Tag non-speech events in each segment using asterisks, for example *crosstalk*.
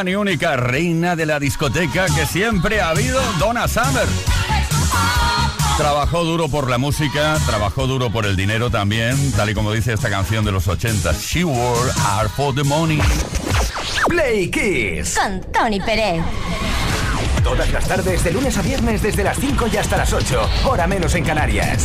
gran y única reina de la discoteca que siempre ha habido, Donna Summer. Trabajó duro por la música, trabajó duro por el dinero también, tal y como dice esta canción de los 80. She wore hard for the money. Play Kiss. Con Tony Pérez. Todas las tardes, de lunes a viernes, desde las 5 y hasta las 8. Hora menos en Canarias.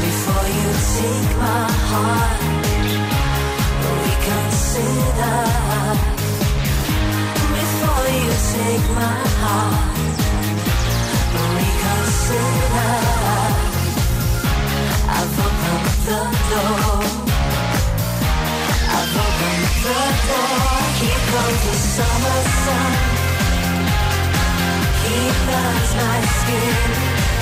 Before you take my heart Reconsider Before you take my heart Reconsider I've opened the door. I've opened the door. The summer sun. He burns my skin.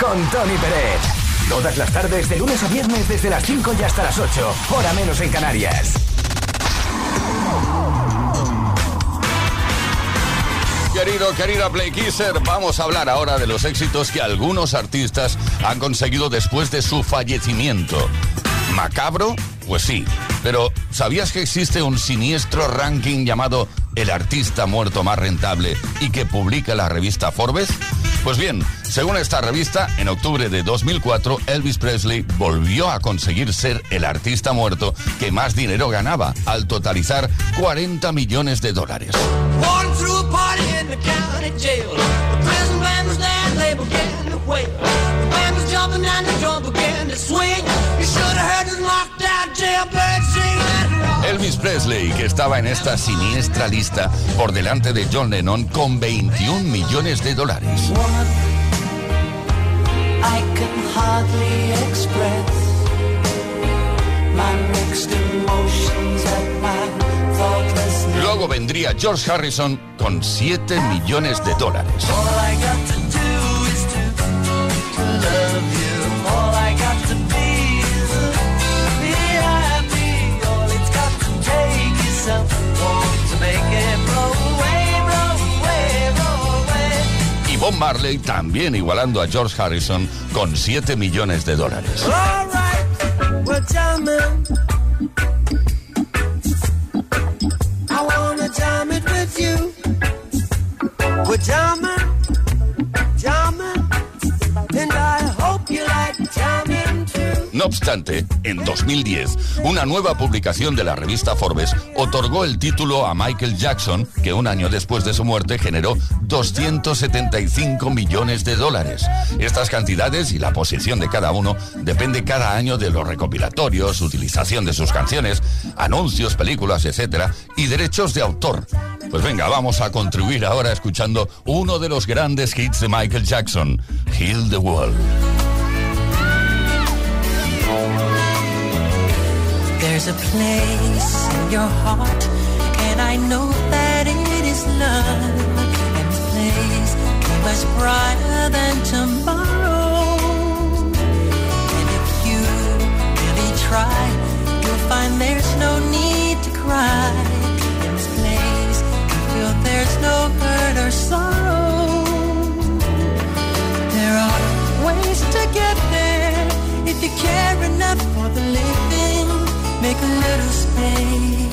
Con Tony Pérez. Todas las tardes, de lunes a viernes, desde las 5 y hasta las 8. Hora menos en Canarias. Querido, querida Play Kisser, vamos a hablar ahora de los éxitos que algunos artistas han conseguido después de su fallecimiento. ¿Macabro? Pues sí. Pero, ¿sabías que existe un siniestro ranking llamado El artista muerto más rentable y que publica la revista Forbes? Pues bien, según esta revista, en octubre de 2004, Elvis Presley volvió a conseguir ser el artista muerto que más dinero ganaba, al totalizar 40 millones de dólares. Elvis Presley, que estaba en esta siniestra lista por delante de John Lennon con 21 millones de dólares. I can hardly express my mixed emotions at my Luego vendría George Harrison con 7 millones de dólares. También igualando a George Harrison con 7 millones de dólares. Obstante, en 2010, una nueva publicación de la revista Forbes otorgó el título a Michael Jackson, que un año después de su muerte generó 275 millones de dólares. Estas cantidades y la posición de cada uno depende cada año de los recopilatorios, utilización de sus canciones, anuncios, películas, etc. y derechos de autor. Pues venga, vamos a contribuir ahora escuchando uno de los grandes hits de Michael Jackson, Heal the World. There's a place in your heart, and I know that it is love. And the place is much brighter than tomorrow. And if you really try, you'll find there's no need to cry In this place, you feel there's no hurt or sorrow. There are ways to get there if you care enough for the living. Make a little space,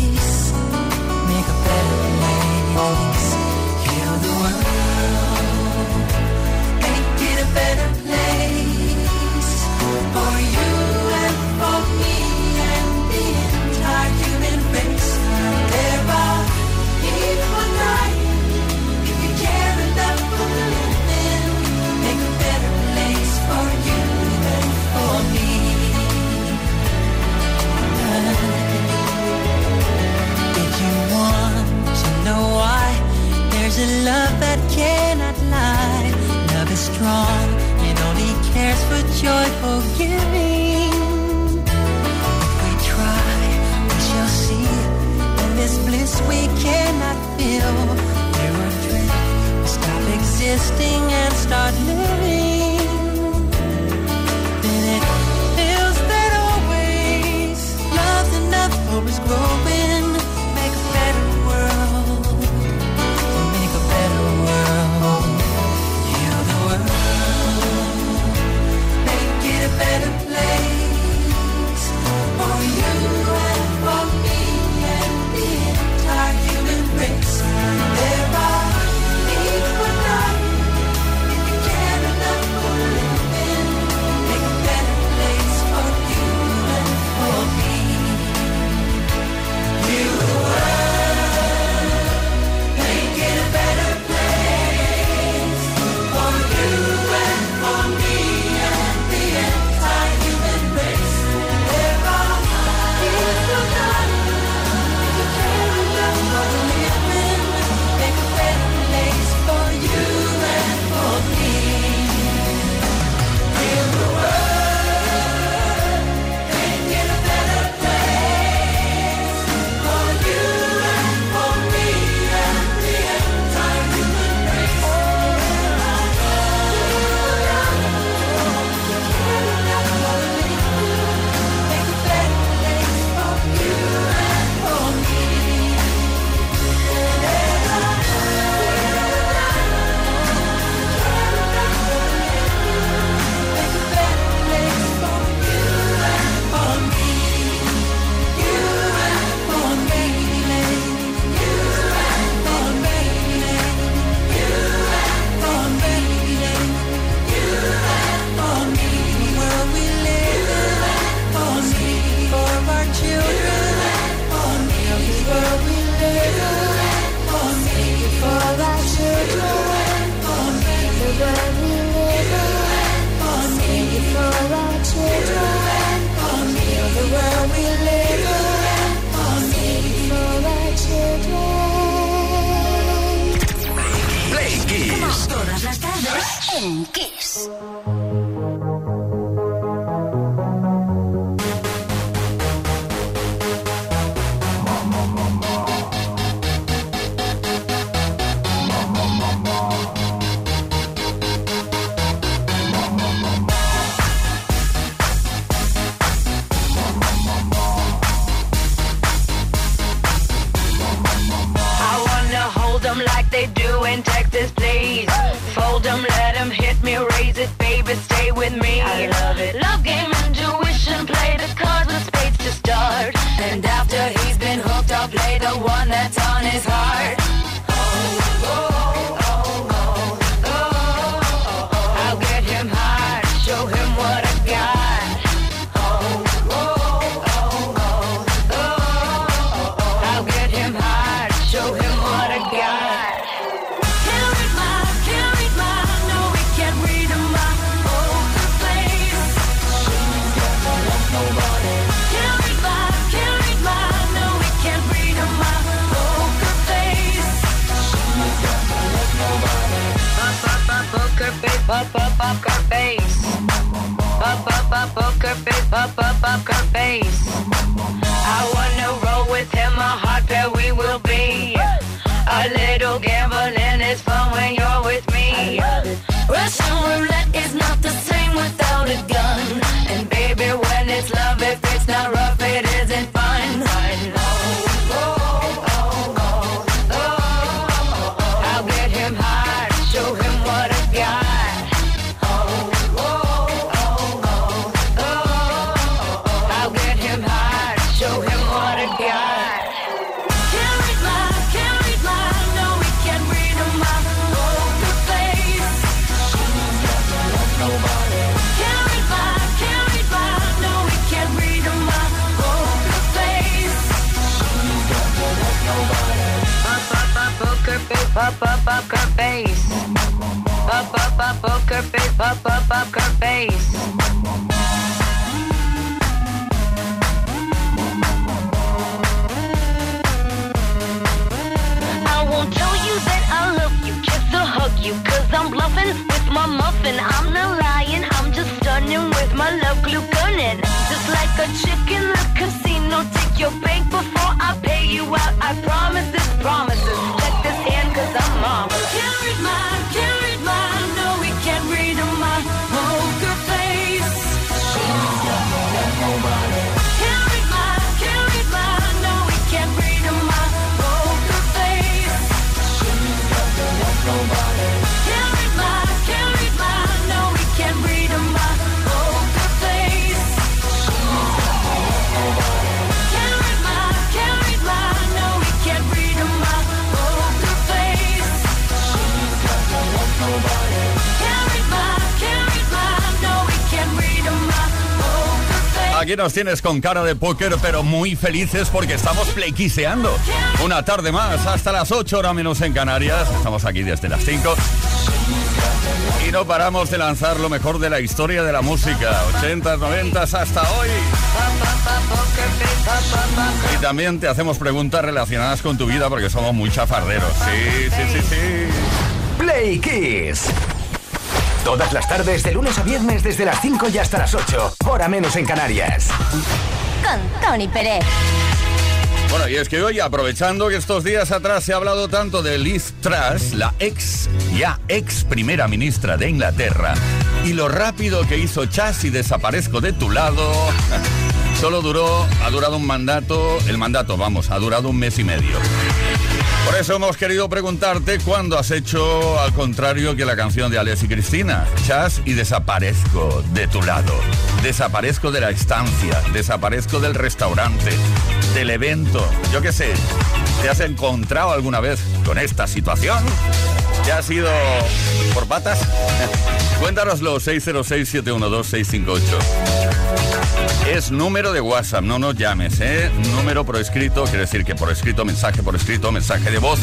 nos tienes con cara de póker, pero muy felices porque estamos playquiseando. Una tarde más, hasta las 8 horas menos en Canarias. Estamos aquí desde las 5. Y no paramos de lanzar lo mejor de la historia de la música. 80s, 90 hasta hoy. Y también te hacemos preguntas relacionadas con tu vida porque somos muy chafarderos. Sí, sí, sí, sí. Play Kiss. Todas las tardes, de lunes a viernes, desde las 5 y hasta las 8. Hora menos en Canarias. Con Tony Pérez. Bueno, y es que hoy, aprovechando que estos días atrás se ha hablado tanto de Liz Truss, la ex, ya ex primera ministra de Inglaterra, y lo rápido que hizo Chas y desaparezco de tu lado, *laughs* solo duró, ha durado un mandato, el mandato, vamos, ha durado un mes y medio. Por eso hemos querido preguntarte cuándo has hecho al contrario que la canción de Alex y Cristina. Chas y desaparezco de tu lado. Desaparezco de la estancia. Desaparezco del restaurante. Del evento. Yo qué sé. ¿Te has encontrado alguna vez con esta situación? ¿Te has ido por patas? *laughs* Cuéntanoslo 606-712-658. Es número de WhatsApp, no nos llames, ¿eh? Número por escrito, quiere decir que por escrito, mensaje por escrito, mensaje de voz,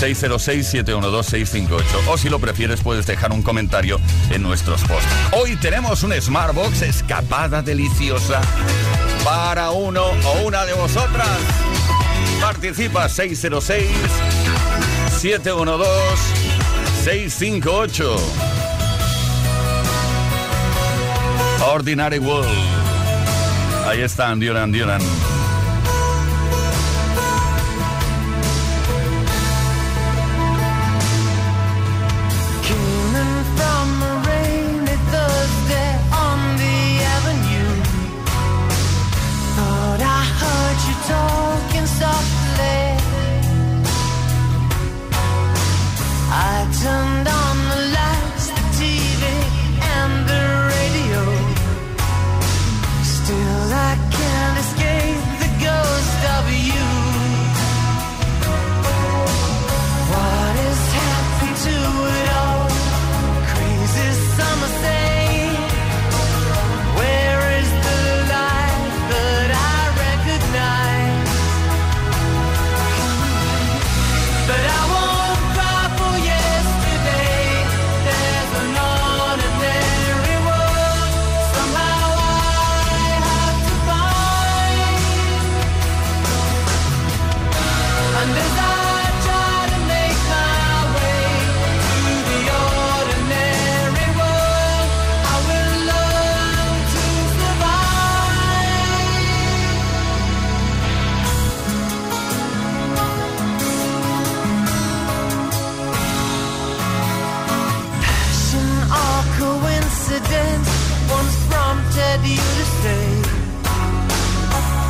606-712-658. O si lo prefieres, puedes dejar un comentario en nuestros posts. Hoy tenemos un Smartbox escapada deliciosa para uno o una de vosotras. Participa 606 712 658. Ordinary World. Ahí están, Duran Duran.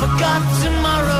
forgot tomorrow.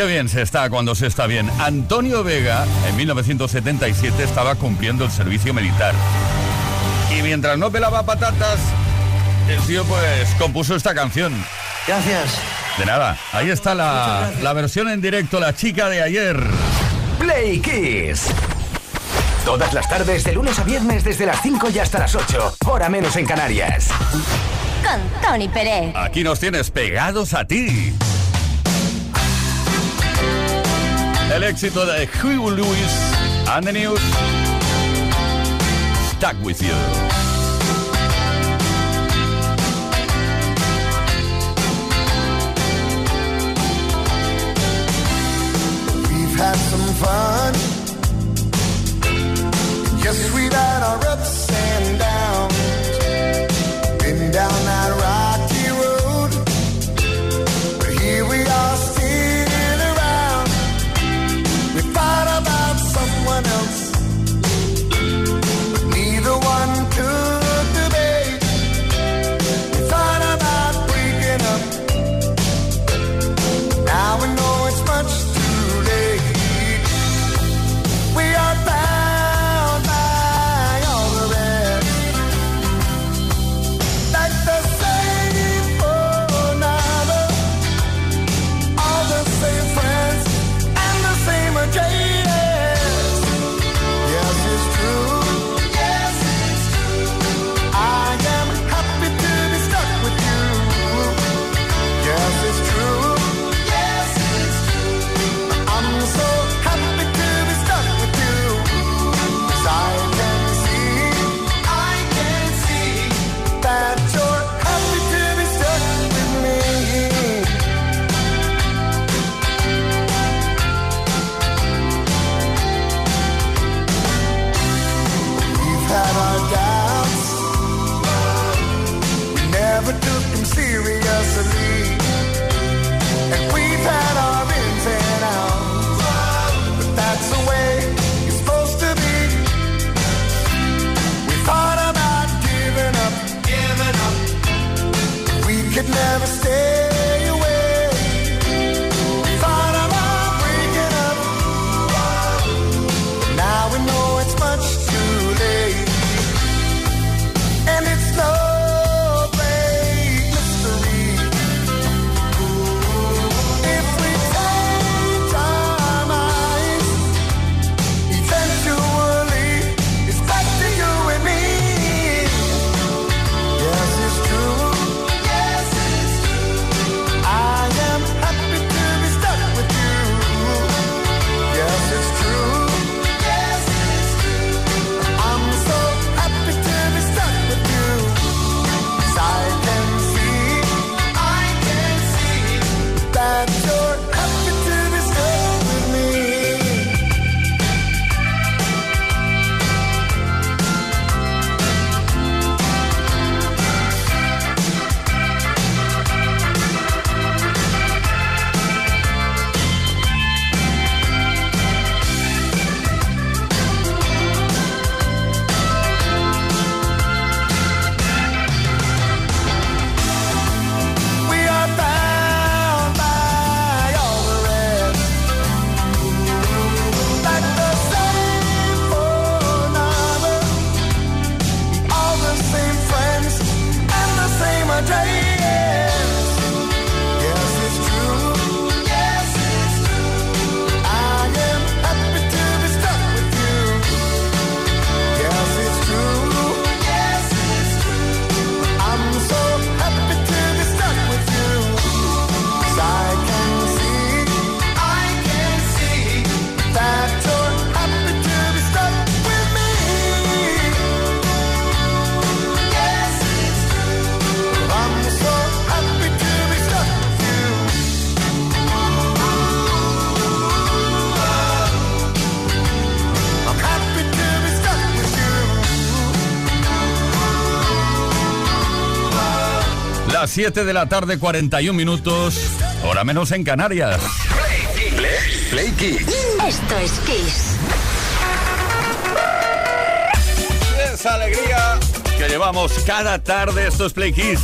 qué bien se está cuando se está bien. Antonio Vega, en 1977, estaba cumpliendo el servicio militar. Y mientras no pelaba patatas, el tío pues compuso esta canción. Gracias. De nada, ahí está la, la versión en directo, la chica de ayer. Play Kiss. Todas las tardes, de lunes a viernes, desde las 5 y hasta las 8. Hora menos en Canarias. Con Tony Pérez. Aquí nos tienes pegados a ti. El éxito de Hugo Lewis and the News. Stuck with you. We've had some fun. Las 7 de la tarde, 41 minutos. Hora menos en Canarias. Play Kiss. Esto es Kiss. Esa alegría que llevamos cada tarde. Esto es Play Kiss.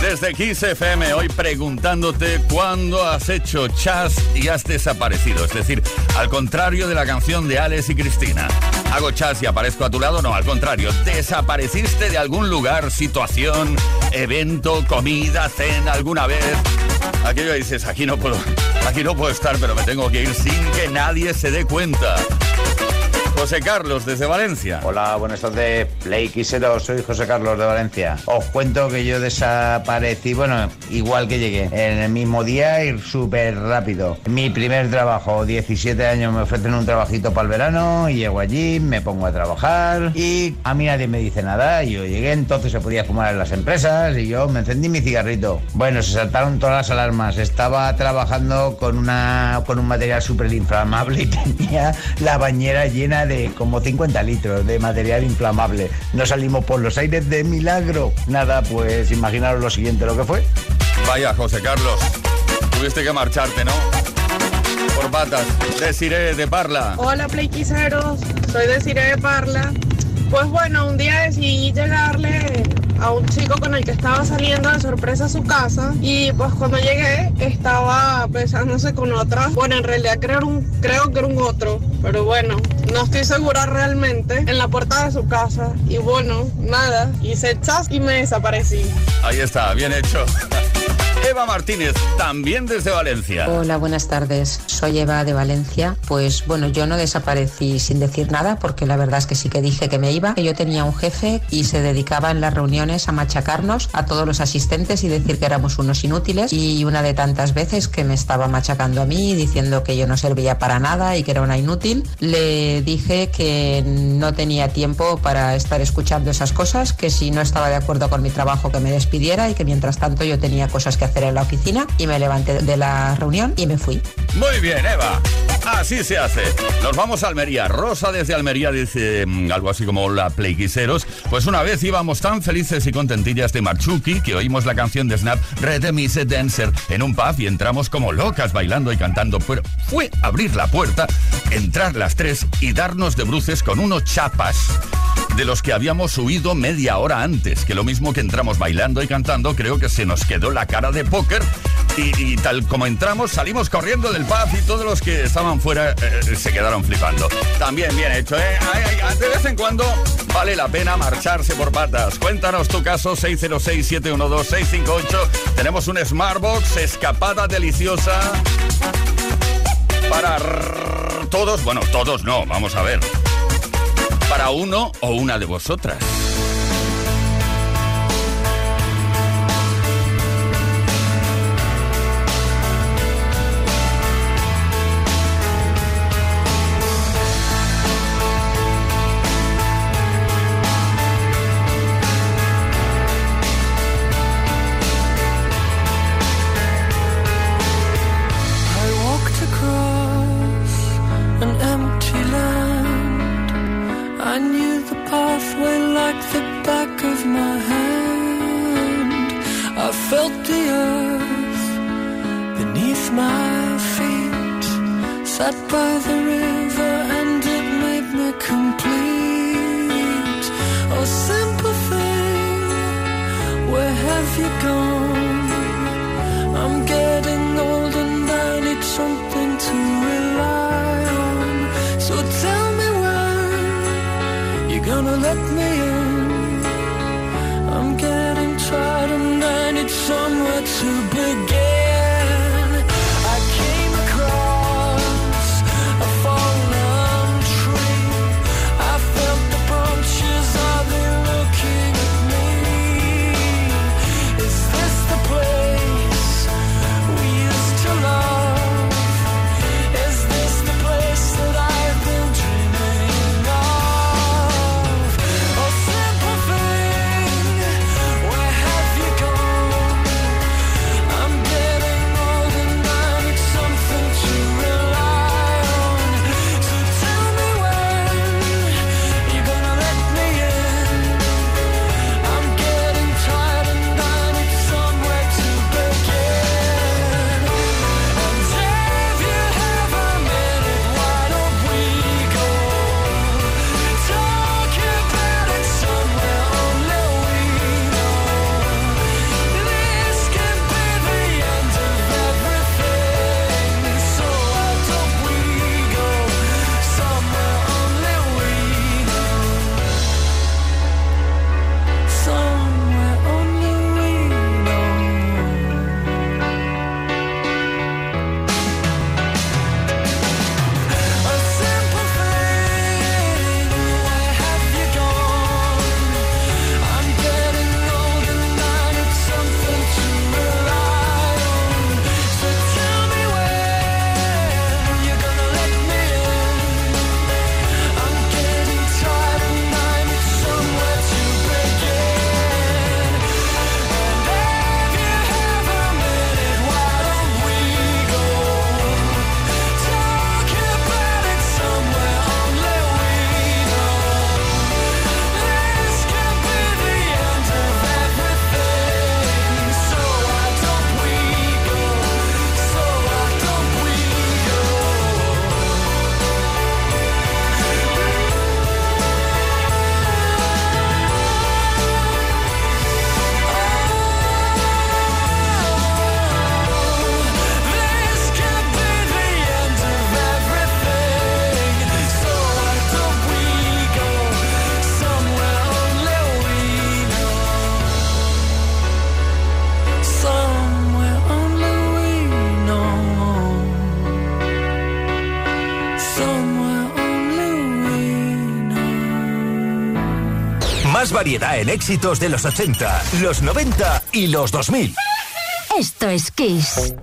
Desde Kiss FM, hoy preguntándote cuándo has hecho chas y has desaparecido. Es decir, al contrario de la canción de Alex y Cristina. Hago chas y aparezco a tu lado, no, al contrario. Desapareciste de algún lugar, situación, evento, comida, cena, alguna vez. Aquello dices, aquí no puedo, aquí no puedo estar, pero me tengo que ir sin que nadie se dé cuenta. José Carlos, desde Valencia. Hola, buenas tardes, Play Quisero, soy José Carlos de Valencia. Os cuento que yo desaparecí, bueno, igual que llegué, en el mismo día y súper rápido. Mi primer trabajo, 17 años, me ofrecen un trabajito para el verano, y llego allí, me pongo a trabajar y a mí nadie me dice nada. Yo llegué, entonces se podía fumar en las empresas y yo me encendí mi cigarrito. Bueno, se saltaron todas las alarmas. Estaba trabajando con, una, con un material súper inflamable y *laughs* tenía la bañera llena de como 50 litros de material inflamable. No salimos por los aires de milagro. Nada, pues imaginaros lo siguiente, lo que fue. Vaya, José Carlos, tuviste que marcharte, ¿no? Por patas. Desiree de Parla. Hola Playquiseros, soy Desiree de Parla. Pues bueno, un día decidí llegarle a un chico con el que estaba saliendo de sorpresa a su casa y pues cuando llegué estaba besándose con otra. Bueno, en realidad creo, un, creo que era un otro, pero bueno, no estoy segura realmente en la puerta de su casa. Y bueno, nada, hice chas y me desaparecí. Ahí está, bien hecho. *laughs* Eva Martínez, también desde Valencia. Hola, buenas tardes. Soy Eva de Valencia. Pues bueno, yo no desaparecí sin decir nada porque la verdad es que sí que dije que me iba. Yo tenía un jefe y se dedicaba en las reuniones a machacarnos a todos los asistentes y decir que éramos unos inútiles. Y una de tantas veces que me estaba machacando a mí diciendo que yo no servía para nada y que era una inútil, le dije que no tenía tiempo para estar escuchando esas cosas, que si no estaba de acuerdo con mi trabajo que me despidiera y que mientras tanto yo tenía cosas que hacer en la oficina y me levanté de la reunión y me fui. Muy bien, Eva. Así se hace. Nos vamos a Almería. Rosa desde Almería dice mm, algo así como la Playquiseros. Pues una vez íbamos tan felices y contentillas de Marchuki que oímos la canción de Snap Red Mise Dancer en un pub y entramos como locas bailando y cantando. Pero fue abrir la puerta, entrar las tres y darnos de bruces con unos chapas de los que habíamos huido media hora antes, que lo mismo que entramos bailando y cantando, creo que se nos quedó la cara de póker y, tal como entramos salimos corriendo del pub y todos los que estaban fuera eh, se quedaron flipando. También bien hecho, ¿eh? De vez en cuando vale la pena marcharse por patas. Cuéntanos tu caso 606-712-658. Tenemos un Smartbox, escapada deliciosa para todos, bueno, todos no, vamos a ver para uno o una de vosotras. Variedad en éxitos de los 80, los 90 y los 2000. Esto es Kiss.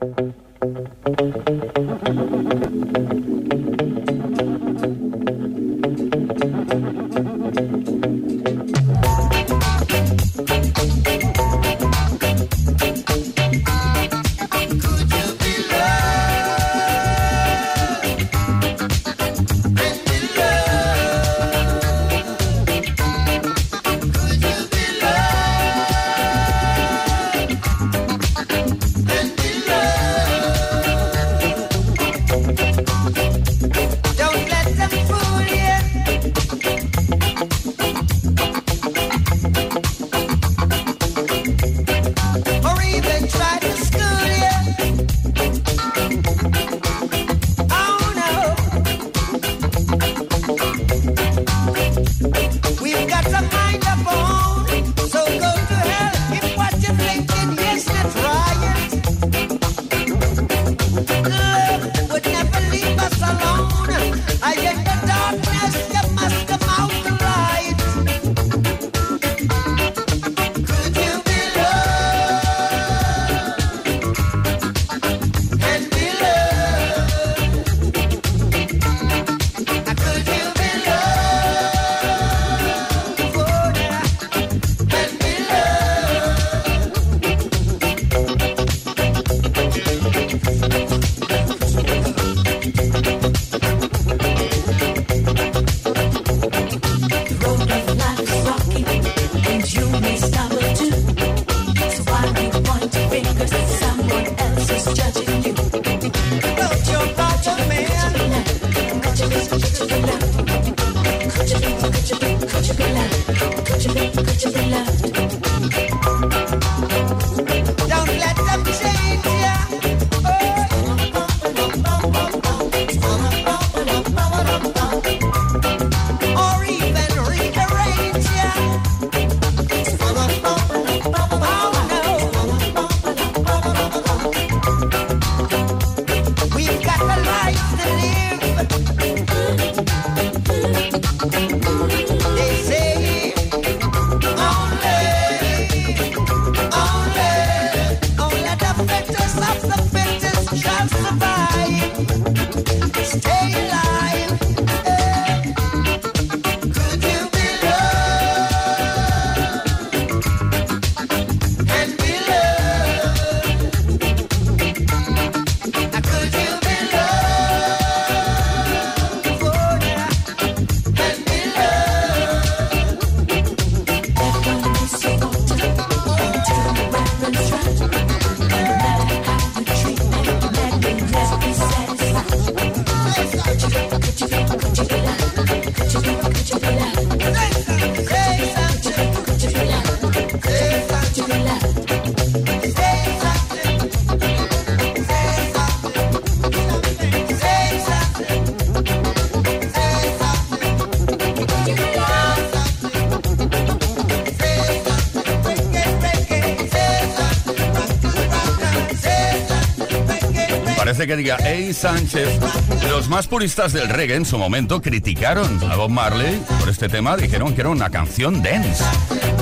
Que diga, hey Sánchez. Los más puristas del reggae en su momento criticaron a Bob Marley por este tema. Dijeron que era una canción dance,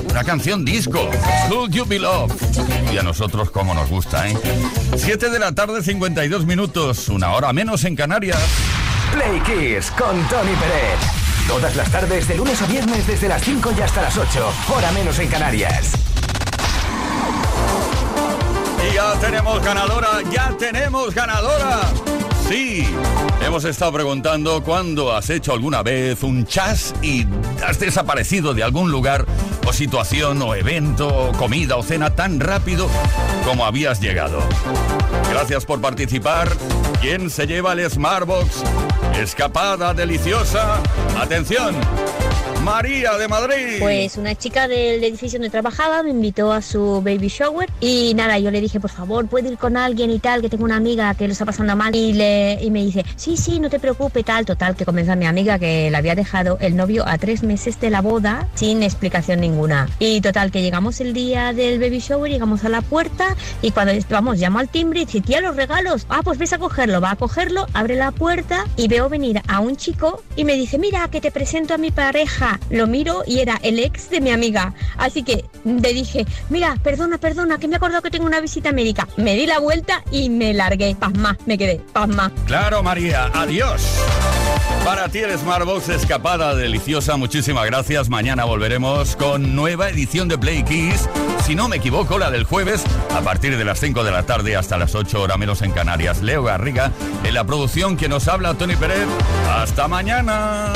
una canción disco. Should You Be Loved. Y a nosotros como nos gusta, ¿eh? 7 de la tarde, 52 minutos, una hora menos en Canarias. Play Kiss con Tony Pérez. Todas las tardes, de lunes a viernes, desde las 5 y hasta las 8. Hora menos en Canarias. Ya tenemos ganadora, ya tenemos ganadora. Sí, hemos estado preguntando cuándo has hecho alguna vez un chas y has desaparecido de algún lugar o situación o evento o comida o cena tan rápido como habías llegado. Gracias por participar. ¿Quién se lleva el Smartbox? Escapada deliciosa. Atención. María de Madrid. Pues una chica del edificio donde trabajaba me invitó a su baby shower y nada, yo le dije, por favor, ¿puedo ir con alguien y tal? Que tengo una amiga que lo está pasando mal. Y, le, y me dice, sí, sí, no te preocupes, tal. Total, que comienza mi amiga que la había dejado el novio a tres meses de la boda sin explicación ninguna. Y total, que llegamos el día del baby shower, llegamos a la puerta y cuando vamos, llamo al timbre y dice, tía, los regalos. Ah, pues ves a cogerlo, va a cogerlo, abre la puerta y veo venir a un chico y me dice, mira, que te presento a mi pareja. Lo miro y era el ex de mi amiga. Así que le dije, mira, perdona, perdona, que me he acordado que tengo una visita médica. Me di la vuelta y me largué. Pasma, me quedé, pasma. Claro, María, adiós. Para ti el Smartbox escapada deliciosa, muchísimas gracias. Mañana volveremos con nueva edición de Play Kiss. Si no me equivoco, la del jueves, a partir de las 5 de la tarde hasta las 8 horas menos en Canarias. Leo Garriga, en la producción que nos habla Tony Pérez. Hasta mañana.